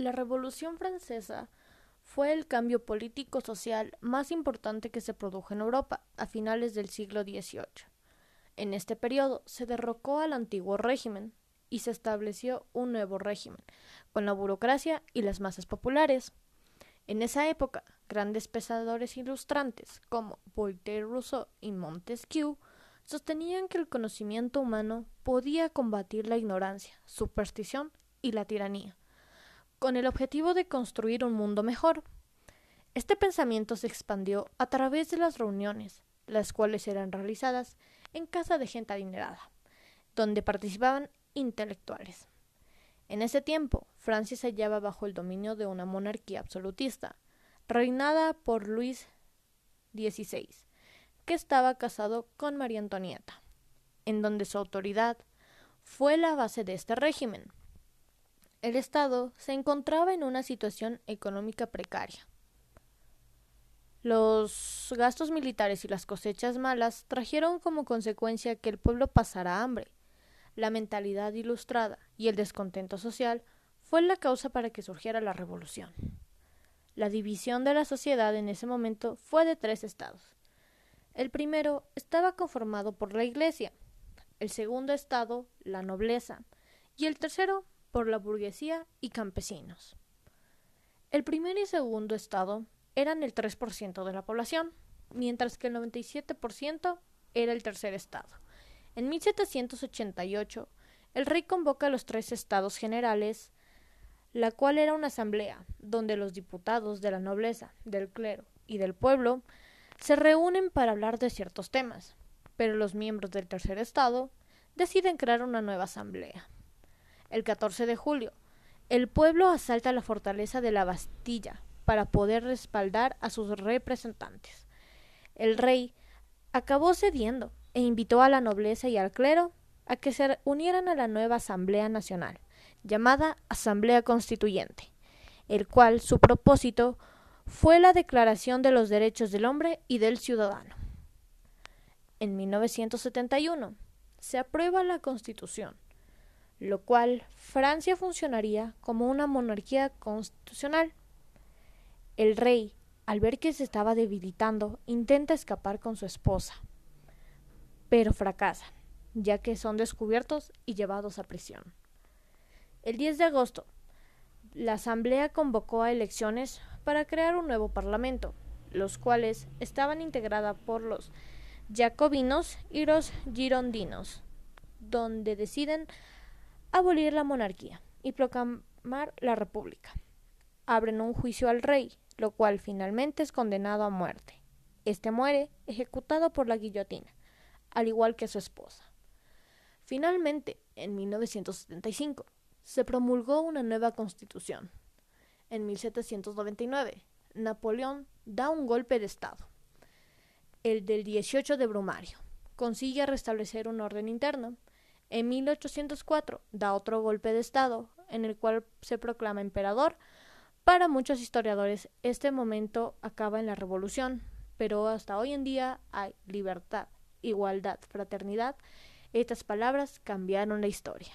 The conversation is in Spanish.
La Revolución Francesa fue el cambio político-social más importante que se produjo en Europa a finales del siglo XVIII. En este periodo se derrocó al antiguo régimen y se estableció un nuevo régimen, con la burocracia y las masas populares. En esa época, grandes pensadores ilustrantes como Voltaire Rousseau y Montesquieu sostenían que el conocimiento humano podía combatir la ignorancia, superstición y la tiranía con el objetivo de construir un mundo mejor. Este pensamiento se expandió a través de las reuniones, las cuales eran realizadas en casa de gente adinerada, donde participaban intelectuales. En ese tiempo, Francia se hallaba bajo el dominio de una monarquía absolutista, reinada por Luis XVI, que estaba casado con María Antonieta, en donde su autoridad fue la base de este régimen. El Estado se encontraba en una situación económica precaria. Los gastos militares y las cosechas malas trajeron como consecuencia que el pueblo pasara hambre. La mentalidad ilustrada y el descontento social fue la causa para que surgiera la revolución. La división de la sociedad en ese momento fue de tres estados. El primero estaba conformado por la Iglesia, el segundo estado la nobleza y el tercero por la burguesía y campesinos. El primer y segundo estado eran el 3% de la población, mientras que el 97% era el tercer estado. En 1788, el rey convoca a los tres estados generales, la cual era una asamblea donde los diputados de la nobleza, del clero y del pueblo se reúnen para hablar de ciertos temas, pero los miembros del tercer estado deciden crear una nueva asamblea el 14 de julio. El pueblo asalta la fortaleza de la Bastilla para poder respaldar a sus representantes. El rey acabó cediendo e invitó a la nobleza y al clero a que se unieran a la nueva Asamblea Nacional, llamada Asamblea Constituyente, el cual su propósito fue la Declaración de los Derechos del Hombre y del Ciudadano. En 1971 se aprueba la Constitución, lo cual Francia funcionaría como una monarquía constitucional. El rey, al ver que se estaba debilitando, intenta escapar con su esposa, pero fracasa, ya que son descubiertos y llevados a prisión. El 10 de agosto, la Asamblea convocó a elecciones para crear un nuevo parlamento, los cuales estaban integrados por los jacobinos y los girondinos, donde deciden abolir la monarquía y proclamar la república. Abren un juicio al rey, lo cual finalmente es condenado a muerte. Este muere ejecutado por la guillotina, al igual que su esposa. Finalmente, en 1975, se promulgó una nueva constitución. En 1799, Napoleón da un golpe de Estado, el del 18 de Brumario. Consigue restablecer un orden interno en 1804 da otro golpe de Estado, en el cual se proclama emperador. Para muchos historiadores, este momento acaba en la Revolución, pero hasta hoy en día hay libertad, igualdad, fraternidad. Estas palabras cambiaron la historia.